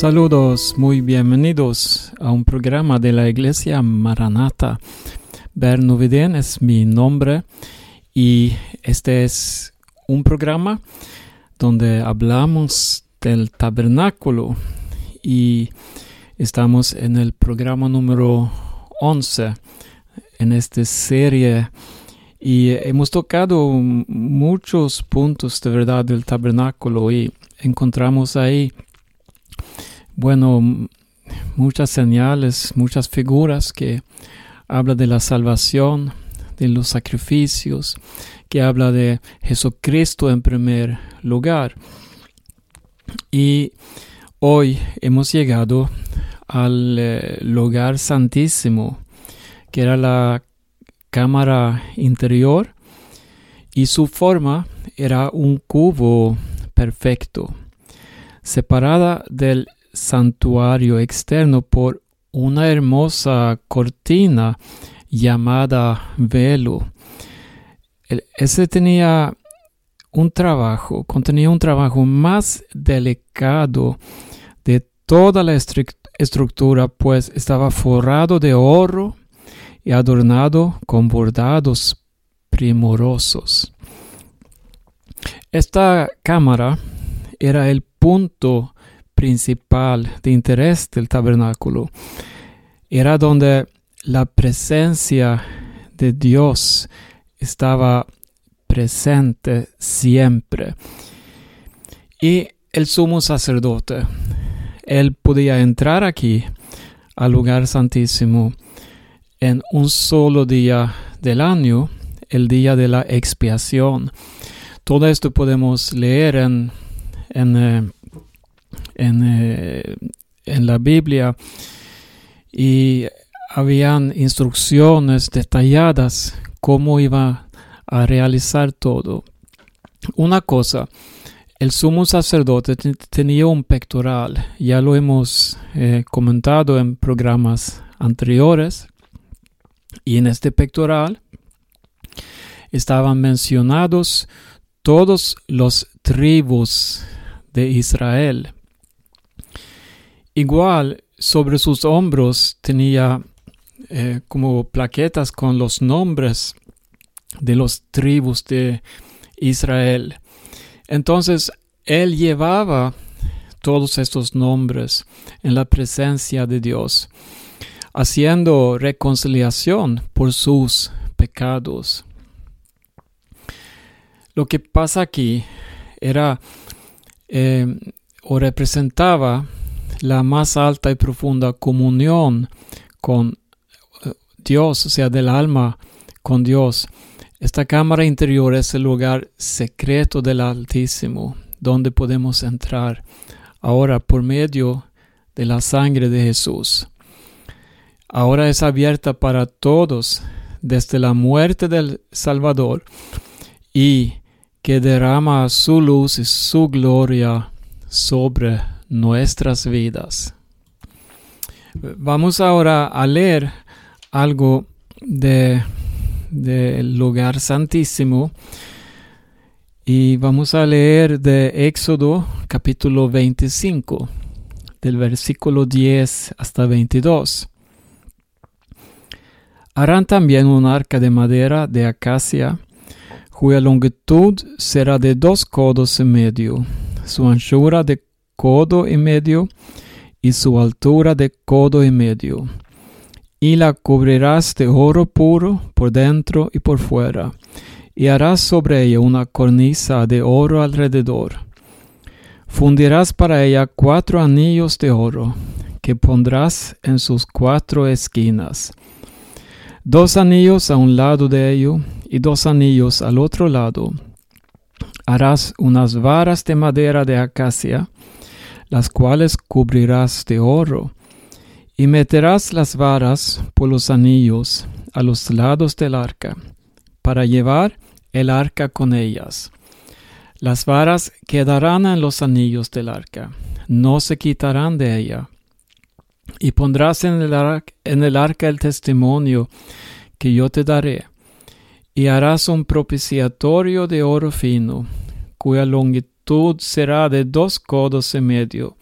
Saludos, muy bienvenidos a un programa de la Iglesia Maranata. Bernuviden es mi nombre y este es un programa donde hablamos del tabernáculo y estamos en el programa número 11 en esta serie y hemos tocado muchos puntos de verdad del tabernáculo y encontramos ahí bueno, muchas señales, muchas figuras que habla de la salvación, de los sacrificios, que habla de Jesucristo en primer lugar. Y hoy hemos llegado al eh, lugar santísimo, que era la cámara interior, y su forma era un cubo perfecto, separada del santuario externo por una hermosa cortina llamada velo. ese tenía un trabajo, contenía un trabajo más delicado de toda la estructura, pues estaba forrado de oro y adornado con bordados primorosos. Esta cámara era el punto principal de interés del tabernáculo. Era donde la presencia de Dios estaba presente siempre. Y el sumo sacerdote, él podía entrar aquí al lugar santísimo en un solo día del año, el día de la expiación. Todo esto podemos leer en, en eh, eh, en, la Biblia y habían instrucciones detalladas cómo iba a realizar todo. Una cosa, el sumo sacerdote tenía un pectoral, ya lo hemos eh, comentado en programas anteriores, y en este pectoral estaban mencionados todos los tribus de Israel. Igual sobre sus hombros tenía eh, como plaquetas con los nombres de los tribus de Israel. Entonces él llevaba todos estos nombres en la presencia de Dios, haciendo reconciliación por sus pecados. Lo que pasa aquí era eh, o representaba la más alta y profunda comunión con eh, Dios, o sea, del alma con Dios. Esta cámara interior es el lugar secreto del Altísimo, donde podemos entrar ahora por medio de la sangre de Jesús. Ahora es abierta para todos desde la muerte del Salvador y que derrama su luz y su gloria sobre nuestras vidas. Vamos ahora a leer algo de del lugar santísimo y vamos a leer de Éxodo capítulo 25 del versículo 10 hasta 22. Harán también un arca de madera de acacia cuya longitud será de dos codos y medio, su anchura de codo y medio y su altura de codo y medio. Y la cubrirás de oro puro por dentro y por fuera, y harás sobre ella una cornisa de oro alrededor. Fundirás para ella cuatro anillos de oro, que pondrás en sus cuatro esquinas. Dos anillos a un lado de ello y dos anillos al otro lado. Harás unas varas de madera de acacia, las cuales cubrirás de oro, y meterás las varas por los anillos a los lados del arca, para llevar el arca con ellas. Las varas quedarán en los anillos del arca, no se quitarán de ella. Y pondrás en el, arca, en el arca el testimonio que yo te daré, y harás un propiciatorio de oro fino, cuya longitud será de dos codos y medio,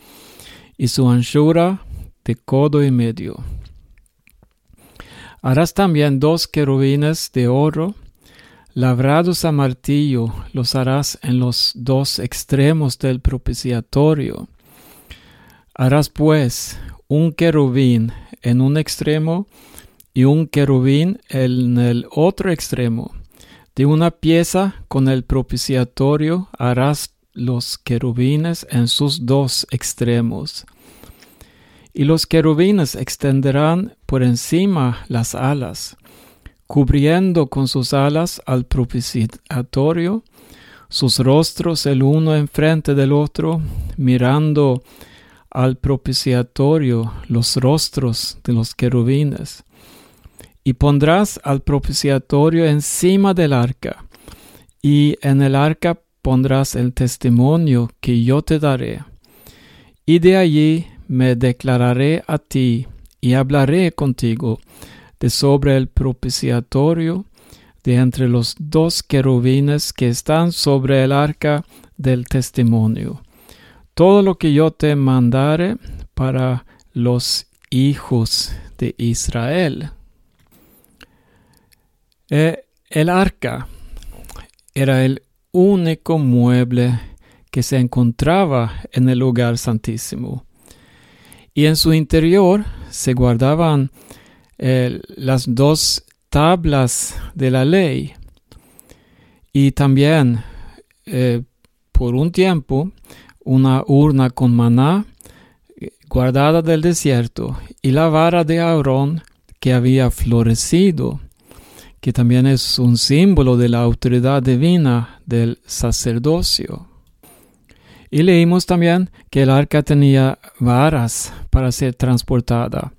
y su anchura de codo y medio. Harás también dos querubines de oro, labrados a martillo, los harás en los dos extremos del propiciatorio. Harás pues un querubín en un extremo y un querubín en el otro extremo. De una pieza con el propiciatorio harás los querubines en sus dos extremos. Y los querubines extenderán por encima las alas, cubriendo con sus alas al propiciatorio, sus rostros el uno enfrente del otro, mirando al propiciatorio los rostros de los querubines. Y pondrás al propiciatorio encima del arca, y en el arca pondrás el testimonio que yo te daré. Y de allí me declararé a ti y hablaré contigo de sobre el propiciatorio de entre los dos querubines que están sobre el arca del testimonio todo lo que yo te mandare para los hijos de Israel. Eh, el arca era el único mueble que se encontraba en el lugar santísimo. Y en su interior se guardaban eh, las dos tablas de la ley. Y también, eh, por un tiempo, una urna con maná guardada del desierto y la vara de Aarón que había florecido, que también es un símbolo de la autoridad divina del sacerdocio. Y leímos también que el arca tenía varas para ser transportada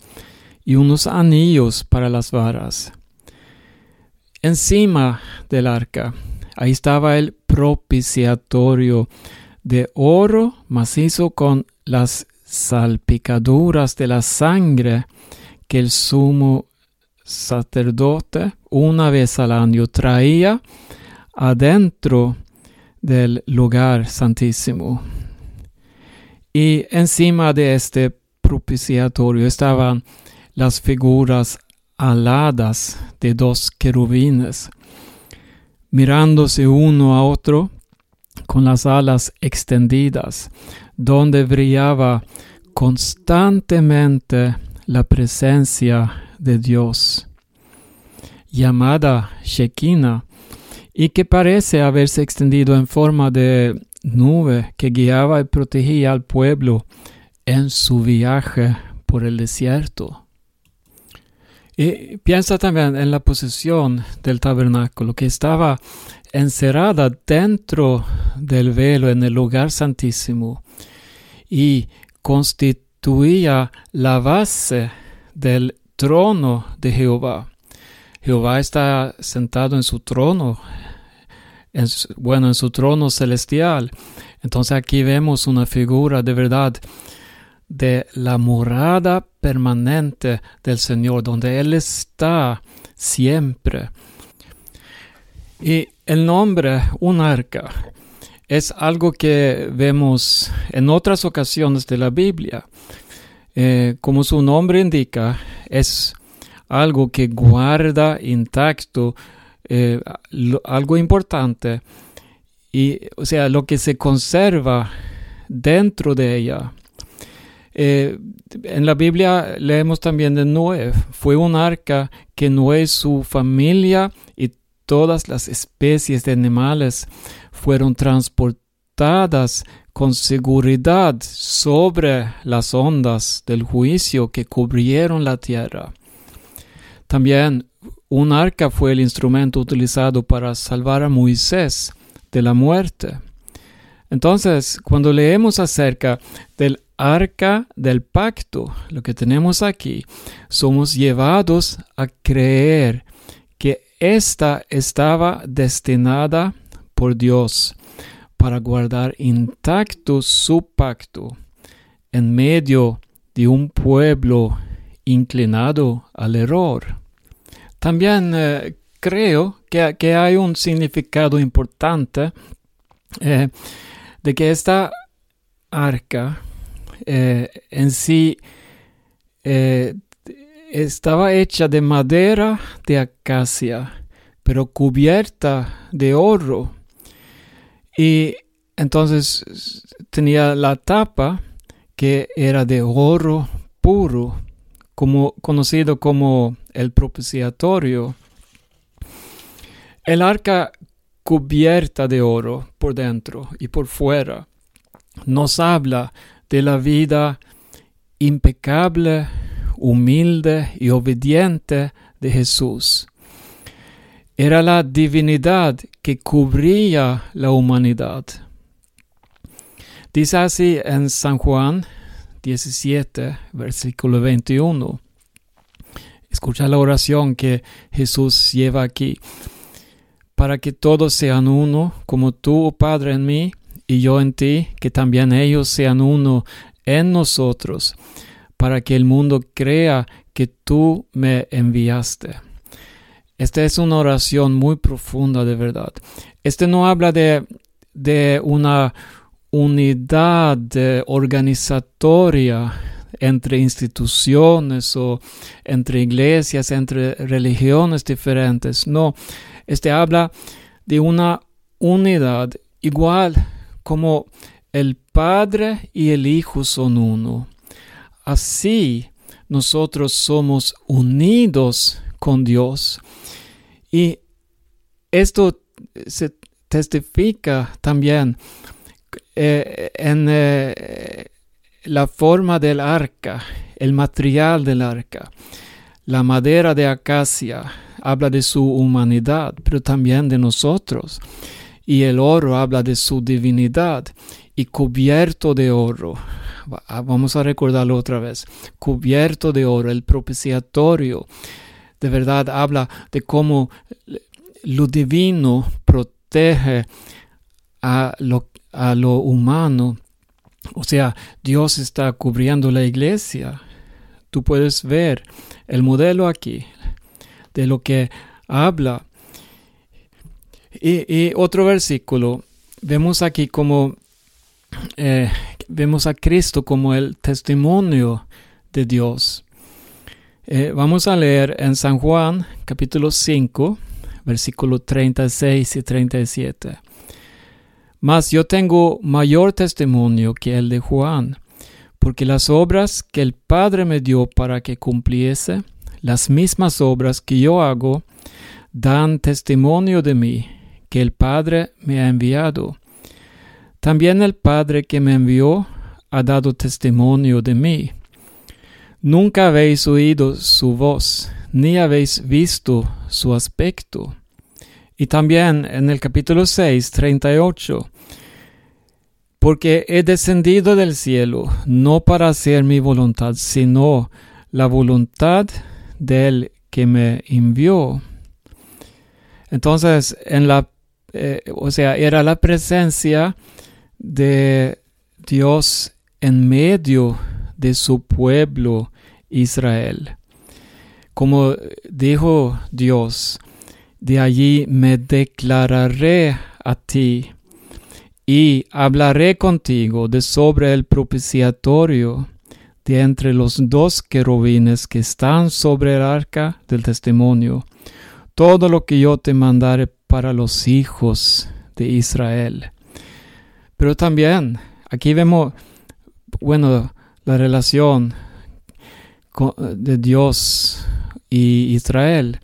y unos anillos para las varas. Encima del arca, ahí estaba el propiciatorio de oro macizo con las salpicaduras de la sangre que el sumo sacerdote una vez al año traía adentro del lugar santísimo. Y encima de este propiciatorio estaban las figuras aladas de dos querubines, mirándose uno a otro con las alas extendidas, donde brillaba constantemente la presencia de Dios, llamada Shekinah, y que parece haberse extendido en forma de nube que guiaba y protegía al pueblo en su viaje por el desierto. Y piensa también en la posesión del tabernáculo que estaba encerrada dentro del velo en el lugar santísimo y constituía la base del trono de Jehová. Jehová está sentado en su trono, bueno, en su trono celestial. Entonces aquí vemos una figura de verdad de la morada permanente del Señor, donde Él está siempre. Y el nombre, un arca, es algo que vemos en otras ocasiones de la Biblia. Eh, como su nombre indica, es algo que guarda intacto eh, algo importante. Y o sea lo que se conserva dentro de ella. Eh, en la Biblia leemos también de Noé. Fue un arca que Noé su familia y todas las especies de animales fueron transportadas con seguridad sobre las ondas del juicio que cubrieron la tierra. También un arca fue el instrumento utilizado para salvar a Moisés de la muerte. Entonces, cuando leemos acerca del arca del pacto, lo que tenemos aquí, somos llevados a creer esta estaba destinada por Dios para guardar intacto su pacto en medio de un pueblo inclinado al error. También eh, creo que, hay un significado importante eh, de que esta arca eh, en sí estaba hecha de madera de acacia, pero cubierta de oro. Y entonces tenía la tapa que era de oro puro, como, conocido como el propiciatorio. El arca cubierta de oro por dentro y por fuera nos habla de la vida impecable, humilde y obediente de Jesús. Era la divinidad que cubría la humanidad. Dice así en San Juan 17, versículo 21. Escucha la oración que Jesús lleva aquí. Para que todos sean uno, como tú, oh Padre, en mí y yo en ti, que también ellos sean uno en nosotros, para que el mundo crea que tú me enviaste. Esta es una oración muy profunda de verdad. Este no habla de, de una unidad organizatoria entre instituciones o entre iglesias, entre religiones diferentes. No, este habla de una unidad igual como el Padre y el Hijo son uno. Así nosotros somos unidos con Dios. Y esto se testifica también eh, en eh, la forma del arca, el material del arca. La madera de acacia habla de su humanidad, pero también de nosotros y el oro habla de su divinidad y cubierto de oro. Ah, vamos a recordarlo otra vez. Cubierto de oro, el propiciatorio. De verdad habla de cómo lo divino protege a lo, humano. O sea, Dios está cubriendo la iglesia. Tú puedes ver el modelo aquí de lo que habla y, otro versículo, vemos aquí como, eh, vemos a Cristo como el testimonio de Dios. Eh, vamos a leer en San Juan capítulo 5, versículo 36 y 37. Mas yo tengo mayor testimonio que el de Juan, porque las obras que el Padre me dio para que cumpliese, las mismas obras que yo hago, dan testimonio de mí que el Padre me ha enviado. También el Padre que me envió ha dado testimonio de mí. Nunca habéis oído su voz, ni habéis visto su aspecto. Y también en el capítulo 6, 38, porque he descendido del cielo, no para hacer mi voluntad, sino la voluntad del que me envió. Entonces, en la eh, o sea, era la presencia de Dios en medio de su pueblo Israel. Como dijo Dios, de allí me declararé a ti y hablaré contigo de sobre el propiciatorio de entre los dos querubines que están sobre el arca del testimonio. Todo lo que yo te mandaré para los hijos de Israel. Pero también aquí vemos, bueno, la relación de Dios y Israel.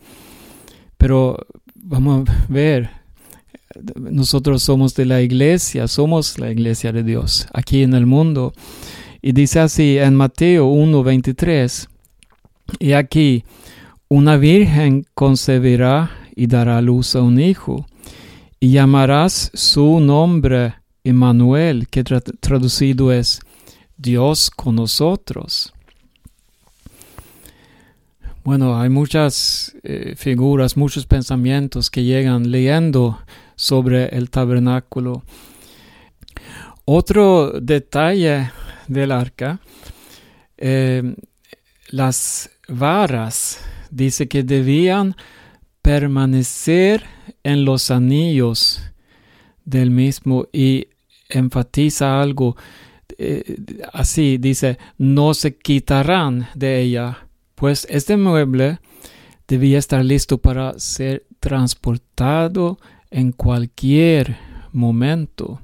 Pero vamos a ver, nosotros somos de la iglesia, somos la iglesia de Dios aquí en el mundo. Y dice así en Mateo 1:23, y aquí una virgen concebirá y dará luz a un hijo, y llamarás su nombre Emmanuel, que traducido es Dios con nosotros. Bueno, hay muchas eh, figuras, muchos pensamientos que llegan leyendo sobre el tabernáculo. Otro detalle del arca, eh, las varas, dice que debían permanecer en los anillos del mismo y enfatiza algo eh, así dice, no se quitarán de ella, pues este mueble debía estar listo para ser transportado en cualquier momento.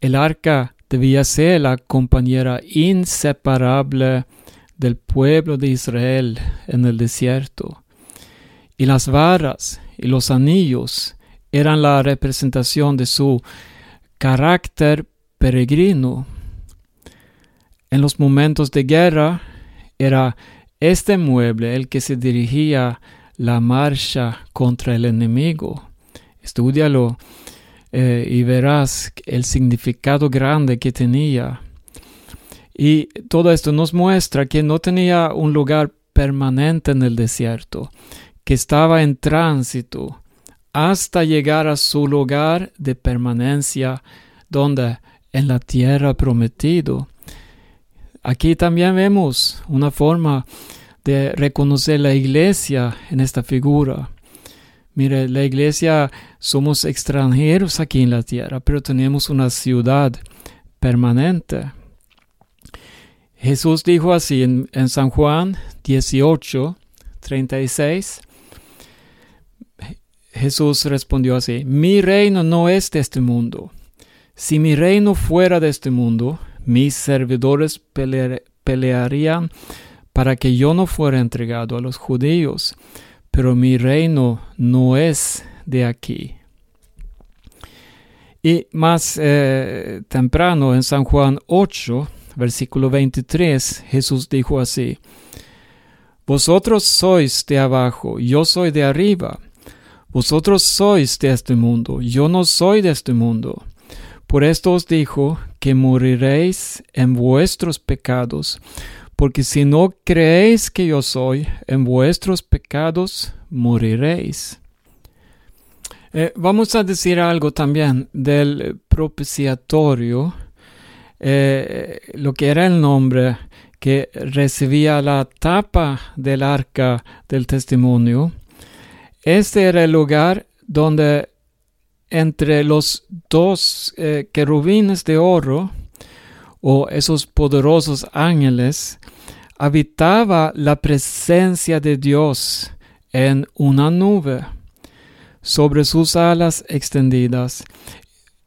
El arca debía ser la compañera inseparable del pueblo de Israel en el desierto. Y las varas y los anillos eran la representación de su carácter peregrino. En los momentos de guerra era este mueble el que se dirigía la marcha contra el enemigo. Estudialo eh, y verás el significado grande que tenía. Y todo esto nos muestra que no tenía un lugar permanente en el desierto, que estaba en tránsito hasta llegar a su lugar de permanencia, donde en la tierra prometido. Aquí también vemos una forma de reconocer la iglesia en esta figura. Mire, la iglesia somos extranjeros aquí en la tierra, pero tenemos una ciudad permanente. Jesús dijo así en, San Juan 18, 36. Jesús respondió así, mi reino no es de este mundo. Si mi reino fuera de este mundo, mis servidores pelearían para que yo no fuera entregado a los judíos pero mi reino no es de aquí. Y más eh, temprano en San Juan 8, versículo 23, Jesús dijo así, Vosotros sois de abajo, yo soy de arriba. Vosotros sois de este mundo, yo no soy de este mundo. Por esto os dijo que moriréis en vuestros pecados, porque si no creéis que yo soy, en vuestros pecados moriréis. Eh, vamos a decir algo también del propiciatorio, eh, lo que era el nombre que recibía la tapa del arca del testimonio. Este era el lugar donde entre los dos eh, querubines de oro o esos poderosos ángeles, habitaba la presencia de Dios en una nube sobre sus alas extendidas.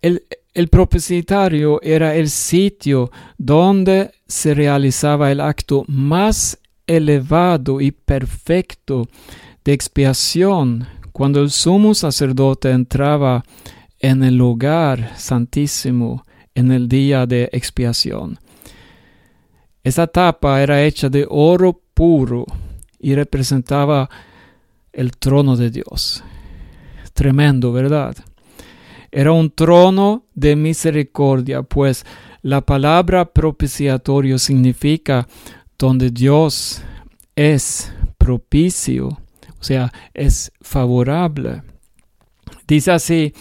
El, el propiciatario era el sitio donde se realizaba el acto más elevado y perfecto de expiación cuando el sumo sacerdote entraba en el lugar santísimo en el día de expiación. Esa tapa era hecha de oro puro y representaba el trono de Dios. Tremendo, ¿verdad? Era un trono de misericordia, pues la palabra propiciatorio significa donde Dios es propicio, o sea, es favorable. Dice así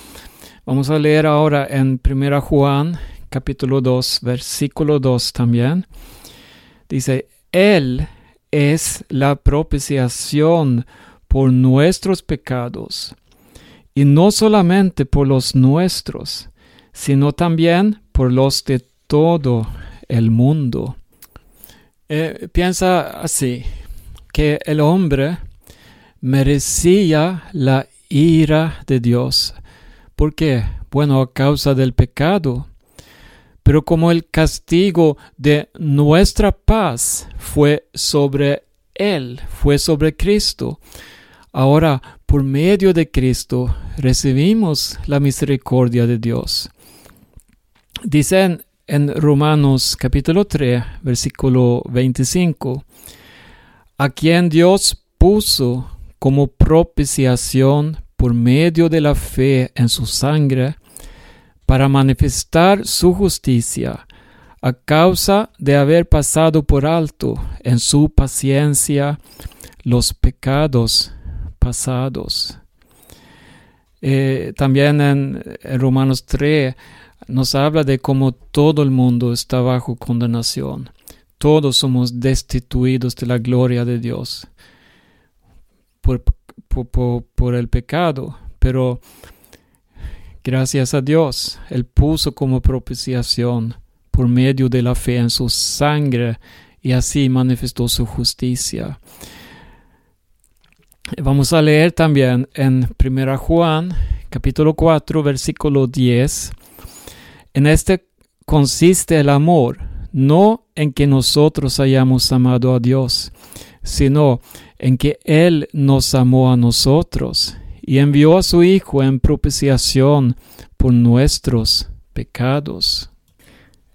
Vamos a leer ahora en 1 Juan capítulo 2, versículo 2 también. Dice, Él es la propiciación por nuestros pecados, y no solamente por los nuestros, sino también por los de todo el mundo. Eh, piensa así, que el hombre merecía la ira de Dios ¿Por qué? Bueno, a causa del pecado. Pero como el castigo de nuestra paz fue sobre Él, fue sobre Cristo, ahora por medio de Cristo recibimos la misericordia de Dios. Dicen en Romanos capítulo 3, versículo 25, a quien Dios puso como propiciación por medio de la fe en su sangre para manifestar su justicia a causa de haber pasado por alto en su paciencia los pecados pasados. Eh, también en, en, Romanos 3 nos habla de cómo todo el mundo está bajo condenación. Todos somos destituidos de la gloria de Dios por el pecado, pero gracias a Dios, Él puso como propiciación por medio de la fe en su sangre y así manifestó su justicia. Vamos a leer también en 1 Juan capítulo 4 versículo 10. En este consiste el amor, no en que nosotros hayamos amado a Dios, sino en que Él nos amó a nosotros y envió a su Hijo en propiciación por nuestros pecados.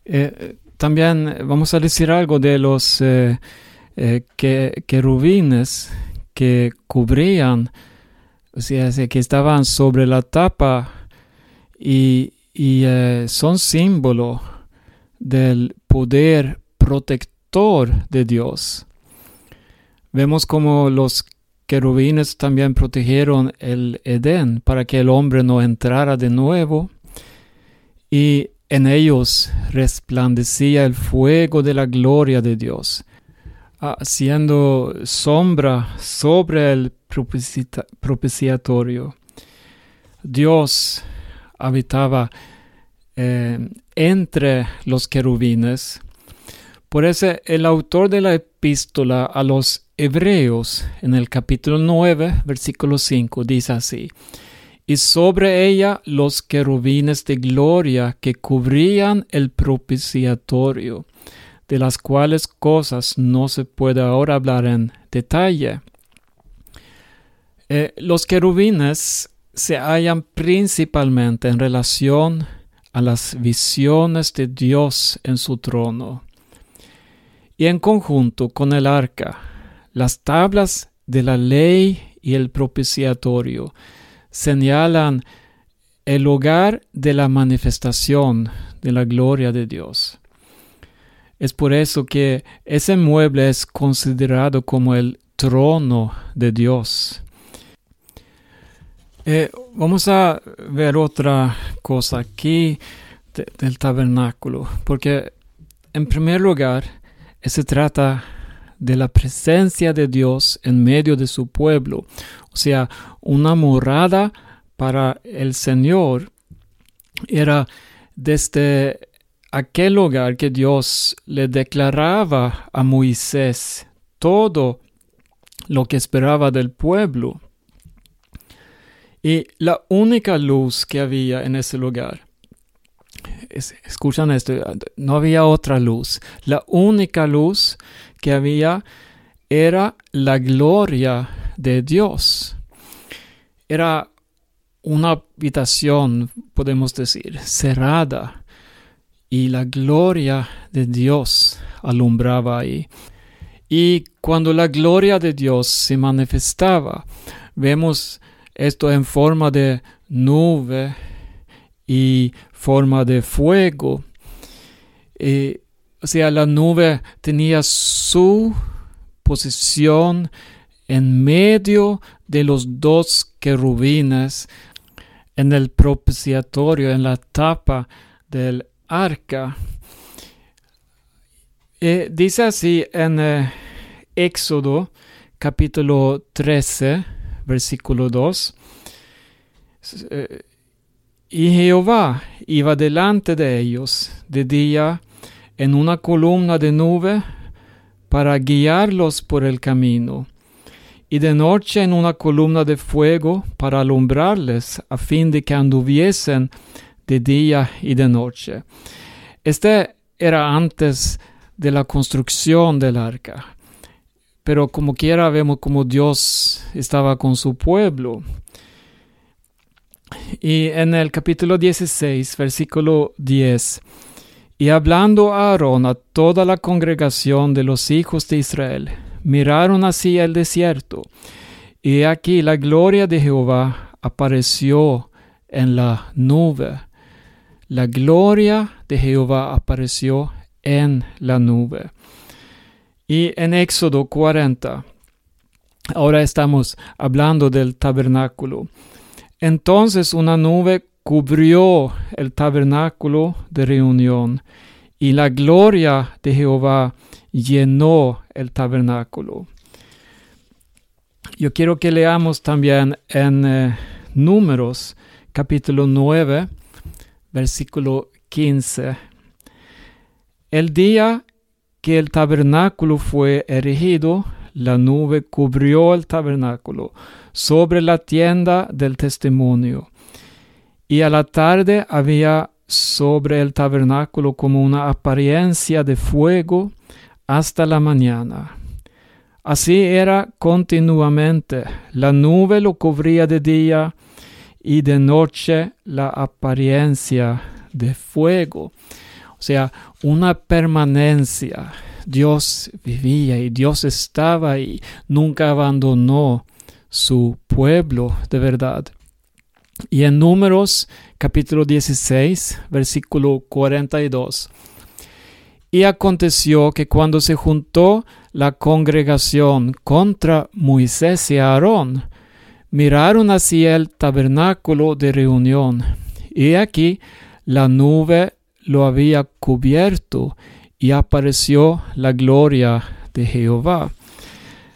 Eh, también vamos a decir algo de los eh, eh, querubines que cubrían, o sea, que estaban sobre la tapa y, son símbolo del poder protector de Dios. Vemos como los querubines también protegieron el Edén para que el hombre no entrara de nuevo y en ellos resplandecía el fuego de la gloria de Dios, haciendo sombra sobre el propiciatorio. Dios habitaba eh, entre los querubines. Por eso el autor de la epístola a los Hebreos en el capítulo 9, versículo 5 dice así, y sobre ella los querubines de gloria que cubrían el propiciatorio, de las cuales cosas no se puede ahora hablar en detalle. Eh, los querubines se hallan principalmente en relación a las visiones de Dios en su trono y en conjunto con el arca, las tablas de la ley y el propiciatorio señalan el lugar de la manifestación de la gloria de Dios. Es por eso que ese mueble es considerado como el trono de Dios. Eh, vamos a ver otra cosa aquí del tabernáculo, porque en primer lugar se trata de la presencia de Dios en medio de su pueblo, o sea, una morada para el Señor era desde aquel lugar que Dios le declaraba a Moisés todo lo que esperaba del pueblo. Y la única luz que había en ese lugar, escuchan esto, no había otra luz. La única luz que había era la gloria de Dios. Era una habitación, podemos decir, cerrada y la gloria de Dios alumbraba ahí. Y cuando la gloria de Dios se manifestaba, vemos esto en forma de nube y forma de fuego. Eh, o sea, la nube tenía su posición en medio de los dos querubines en el propiciatorio, en la tapa del arca. Eh, dice así en eh, Éxodo capítulo 13, versículo 2. Eh, y Jehová iba delante de ellos de día en una columna de nube para guiarlos por el camino, y de noche en una columna de fuego para alumbrarles a fin de que anduviesen de día y de noche. Este era antes de la construcción del arca. Pero como quiera vemos como Dios estaba con su pueblo. Y en el capítulo 16, versículo 10, y hablando a Aarón a toda la congregación de los hijos de Israel, miraron así el desierto, y aquí la gloria de Jehová apareció en la nube la gloria de Jehová apareció en la nube. Y en Éxodo 40, ahora estamos hablando del tabernáculo. Entonces una nube cubrió el tabernáculo de reunión y la gloria de Jehová llenó el tabernáculo. Yo quiero que leamos también en eh, Números capítulo 9 versículo 15. El día que el tabernáculo fue erigido, la nube cubrió el tabernáculo sobre la tienda del testimonio. Y a la tarde había sobre el tabernáculo como una apariencia de fuego hasta la mañana. Así era continuamente. La nube lo cubría de día y de noche la apariencia de fuego. O sea, una permanencia. Dios vivía y Dios estaba y nunca abandonó su pueblo de verdad. Y en Números capítulo 16, versículo 42. Y aconteció que cuando se juntó la congregación contra Moisés y Aarón, miraron hacia el tabernáculo de reunión, y aquí la nube lo había cubierto, y apareció la gloria de Jehová.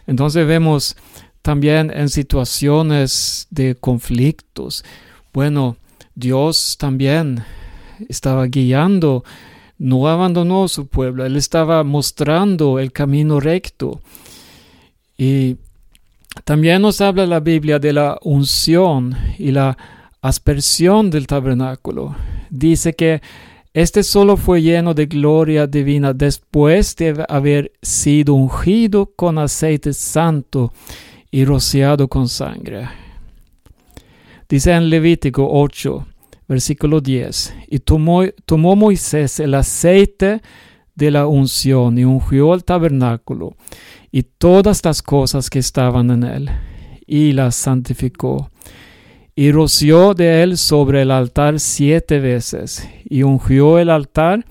Entonces vemos también en situaciones de conflictos. Bueno, Dios también estaba guiando, no abandonó su pueblo, Él estaba mostrando el camino recto. Y también nos habla la Biblia de la unción y la aspersión del tabernáculo. Dice que este solo fue lleno de gloria divina después de haber sido ungido con aceite santo y rociado con sangre. Dice en Levítico 8, versículo 10, y tomó, tomó Moisés el aceite de la unción y ungió el tabernáculo y todas las cosas que estaban en él, y las santificó. Y roció de él sobre el altar siete veces, y ungió el altar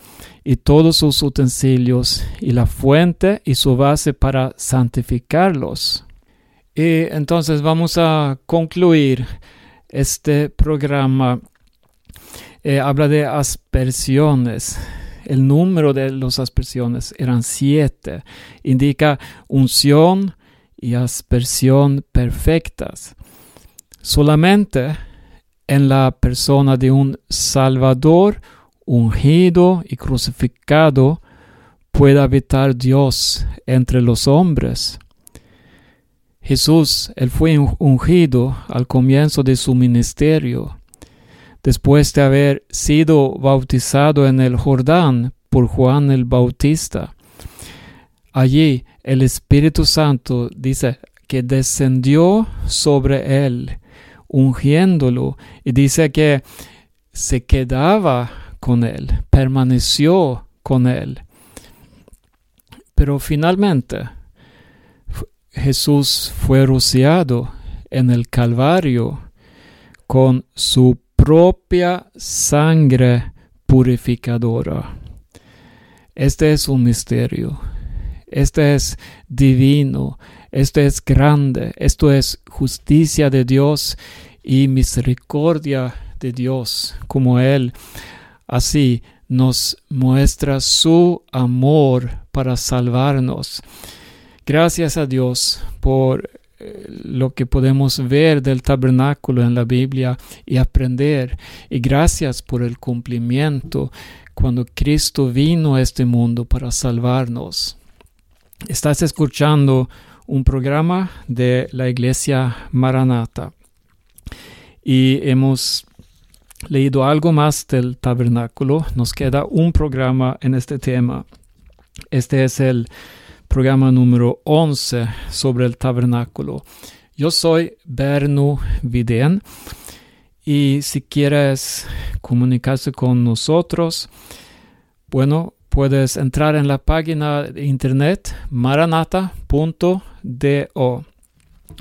y todos sus utensilios, y la fuente y su base para santificarlos. Y entonces vamos a concluir este programa. Eh, habla de aspersiones. El número de las aspersiones eran siete. Indica unción y aspersión perfectas. Solamente en la persona de un Salvador ungido y crucificado puede habitar Dios entre los hombres. Jesús, él fue ungido al comienzo de su ministerio, después de haber sido bautizado en el Jordán por Juan el Bautista. Allí el Espíritu Santo dice que descendió sobre él, ungiéndolo, y dice que se quedaba con él, permaneció con él. Pero finalmente, Jesús fue rociado en el Calvario con su propia sangre purificadora. Este es un misterio. Este es divino. Este es grande. Esto es justicia de Dios y misericordia de Dios, como Él así nos muestra su amor para salvarnos. Gracias a Dios por eh, lo que podemos ver del tabernáculo en la Biblia y aprender. Y gracias por el cumplimiento cuando Cristo vino a este mundo para salvarnos. Estás escuchando un programa de la iglesia Maranata y hemos leído algo más del tabernáculo. Nos queda un programa en este tema. Este es el programa número 11 sobre el tabernáculo. Yo soy Berno Vidén y si quieres comunicarse con nosotros, bueno, puedes entrar en la página de internet maranata.do.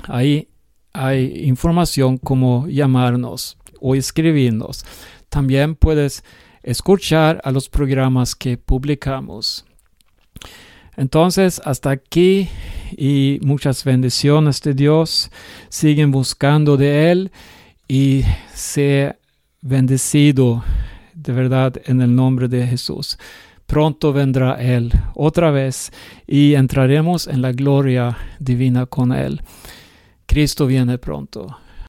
Ahí hay información como llamarnos o escribirnos. También puedes escuchar a los programas que publicamos. Entonces, hasta aquí y muchas bendiciones de Dios. Siguen buscando de Él y sea bendecido de verdad en el nombre de Jesús. Pronto vendrá Él otra vez y entraremos en la gloria divina con Él. Cristo viene pronto.